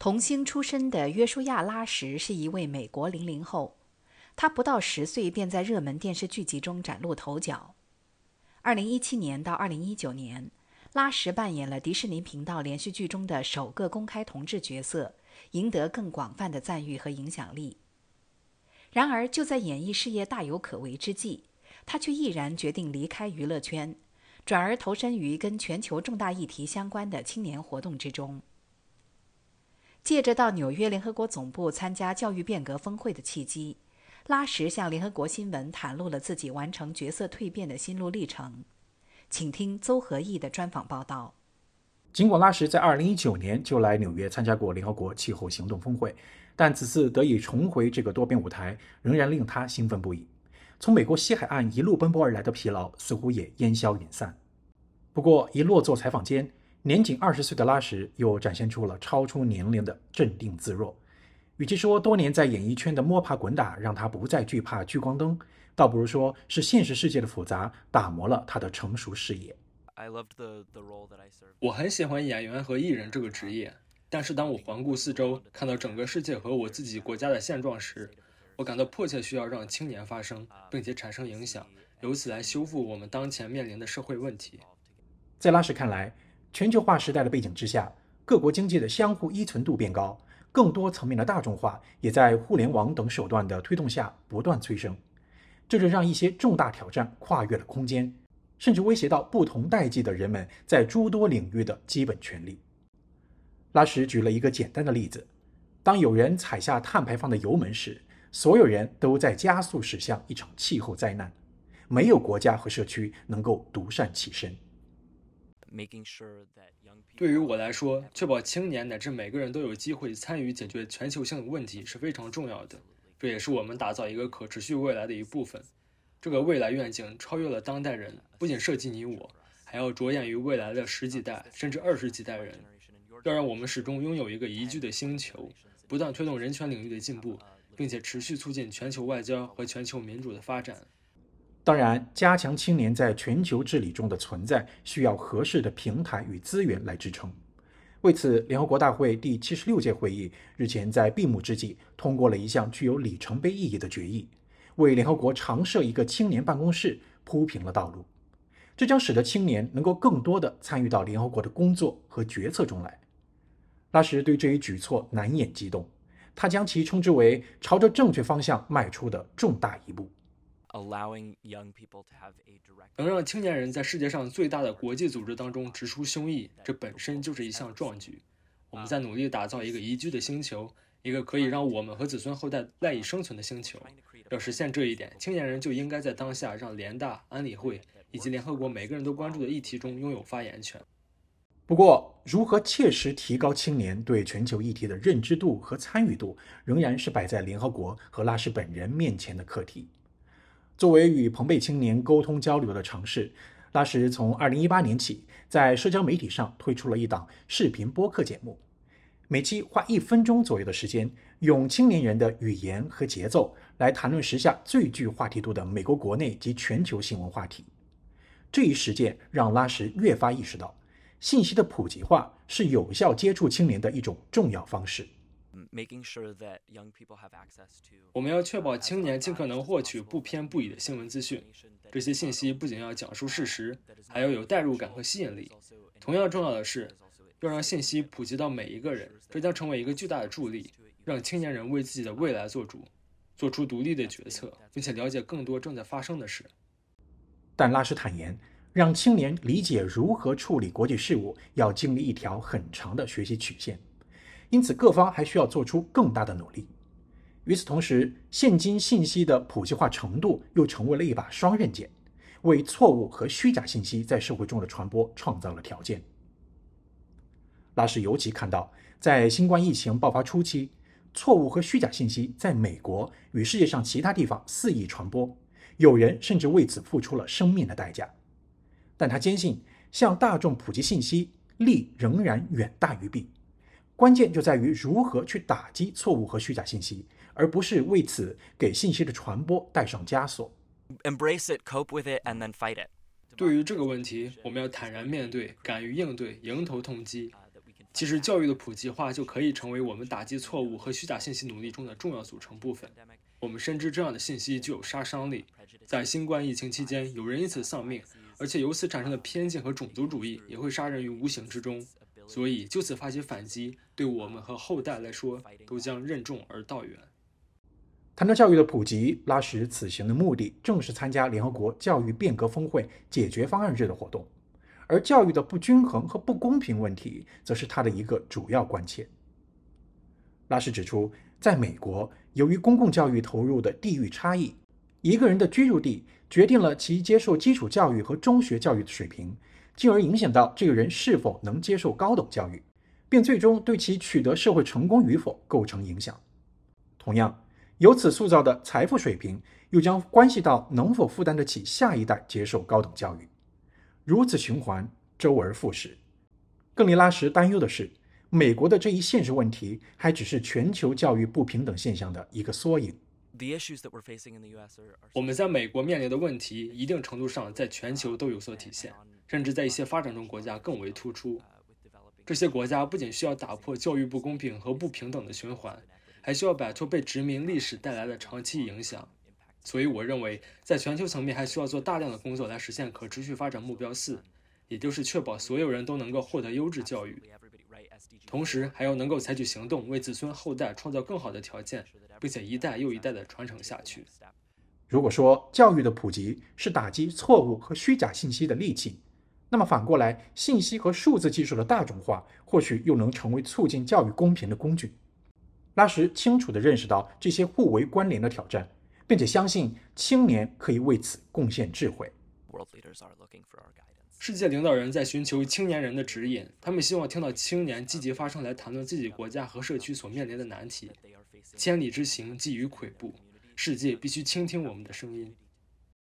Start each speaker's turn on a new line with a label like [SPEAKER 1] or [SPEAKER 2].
[SPEAKER 1] 童星出身的约书亚·拉什是一位美国零零后，他不到十岁便在热门电视剧集中崭露头角。二零一七年到二零一九年，拉什扮演了迪士尼频道连续剧中的首个公开同志角色，赢得更广泛的赞誉和影响力。然而，就在演艺事业大有可为之际，他却毅然决定离开娱乐圈，转而投身于跟全球重大议题相关的青年活动之中。借着到纽约联合国总部参加教育变革峰会的契机，拉什向联合国新闻袒露了自己完成角色蜕变的心路历程。请听邹和义的专访报道。
[SPEAKER 2] 尽管拉什在2019年就来纽约参加过联合国气候行动峰会，但此次得以重回这个多边舞台，仍然令他兴奋不已。从美国西海岸一路奔波而来的疲劳似乎也烟消云散。不过，一落座采访间，年仅二十岁的拉什又展现出了超出年龄的镇定自若。与其说多年在演艺圈的摸爬滚打让他不再惧怕聚光灯，倒不如说是现实世界的复杂打磨了他的成熟视野。
[SPEAKER 3] 我很喜欢演员和艺人这个职业，但是当我环顾四周，看到整个世界和我自己国家的现状时，我感到迫切需要让青年发声，并且产生影响，由此来修复我们当前面临的社会问题。
[SPEAKER 2] 在拉什看来，全球化时代的背景之下，各国经济的相互依存度变高，更多层面的大众化也在互联网等手段的推动下不断催生。这就让一些重大挑战跨越了空间，甚至威胁到不同代际的人们在诸多领域的基本权利。拉什举了一个简单的例子：当有人踩下碳排放的油门时，所有人都在加速驶向一场气候灾难，没有国家和社区能够独善其身。
[SPEAKER 3] 对于我来说，确保青年乃至每个人都有机会参与解决全球性的问题是非常重要的。这也是我们打造一个可持续未来的一部分。这个未来愿景超越了当代人，不仅涉及你我，还要着眼于未来的十几代甚至二十几代人。要让我们始终拥有一个宜居的星球，不断推动人权领域的进步，并且持续促进全球外交和全球民主的发展。
[SPEAKER 2] 当然，加强青年在全球治理中的存在，需要合适的平台与资源来支撑。为此，联合国大会第七十六届会议日前在闭幕之际通过了一项具有里程碑意义的决议，为联合国常设一个青年办公室铺平了道路。这将使得青年能够更多地参与到联合国的工作和决策中来。拉什对这一举措难掩激动，他将其称之为朝着正确方向迈出的重大一步。
[SPEAKER 3] 能让青年人在世界上最大的国际组织当中直抒胸臆，这本身就是一项壮举。我们在努力打造一个宜居的星球，一个可以让我们和子孙后代赖以生存的星球。要实现这一点，青年人就应该在当下让联大、安理会以及联合国每个人都关注的议题中拥有发言权。
[SPEAKER 2] 不过，如何切实提高青年对全球议题的认知度和参与度，仍然是摆在联合国和拉什本人面前的课题。作为与朋辈青年沟通交流的尝试，拉什从2018年起在社交媒体上推出了一档视频播客节目，每期花一分钟左右的时间，用青年人的语言和节奏来谈论时下最具话题度的美国国内及全球新闻话题。这一实践让拉什越发意识到，信息的普及化是有效接触青年的一种重要方式。
[SPEAKER 3] 我们要确保青年尽可能获取不偏不倚的新闻资讯。这些信息不仅要讲述事实，还要有代入感和吸引力。同样重要的是，要让信息普及到每一个人，这将成为一个巨大的助力，让青年人为自己的未来做主，做出独立的决策，并且了解更多正在发生的事。
[SPEAKER 2] 但拉什坦言，让青年理解如何处理国际事务，要经历一条很长的学习曲线。因此，各方还需要做出更大的努力。与此同时，现今信息的普及化程度又成为了一把双刃剑，为错误和虚假信息在社会中的传播创造了条件。拉什尤其看到，在新冠疫情爆发初期，错误和虚假信息在美国与世界上其他地方肆意传播，有人甚至为此付出了生命的代价。但他坚信，向大众普及信息，利仍然远大于弊。关键就在于如何去打击错误和虚假信息，而不是为此给信息的传播带上枷锁。
[SPEAKER 4] Embrace it, cope with it, and then fight it.
[SPEAKER 3] 对于这个问题，我们要坦然面对，敢于应对，迎头痛击。其实，教育的普及化就可以成为我们打击错误和虚假信息努力中的重要组成部分。我们深知这样的信息具有杀伤力，在新冠疫情期间，有人因此丧命，而且由此产生的偏见和种族主义也会杀人于无形之中。所以，就此发起反击，对我们和后代来说都将任重而道远。
[SPEAKER 2] 谈到教育的普及，拉什此行的目的正是参加联合国教育变革峰会解决方案日的活动。而教育的不均衡和不公平问题，则是他的一个主要关切。拉什指出，在美国，由于公共教育投入的地域差异，一个人的居住地决定了其接受基础教育和中学教育的水平，进而影响到这个人是否能接受高等教育，并最终对其取得社会成功与否构成影响。同样，由此塑造的财富水平，又将关系到能否负担得起下一代接受高等教育。如此循环，周而复始。更令拉什担忧的是，美国的这一现实问题还只是全球教育不平等现象的一个缩影。
[SPEAKER 3] 我们在美国面临的问题，一定程度上在全球都有所体现，甚至在一些发展中国家更为突出。这些国家不仅需要打破教育不公平和不平等的循环，还需要摆脱被殖民历史带来的长期影响。所以，我认为在全球层面还需要做大量的工作来实现可持续发展目标四，也就是确保所有人都能够获得优质教育，同时还要能够采取行动为子孙后代创造更好的条件，并且一代又一代的传承下去。
[SPEAKER 2] 如果说教育的普及是打击错误和虚假信息的利器，那么反过来，信息和数字技术的大众化或许又能成为促进教育公平的工具。拉什清楚地认识到这些互为关联的挑战。并且相信青年可以为此贡献智慧。
[SPEAKER 3] 世界领导人在寻求青年人的指引，他们希望听到青年积极发声来谈论自己国家和社区所面临的难题。千里之行，基于跬步，世界必须倾听我们的声音。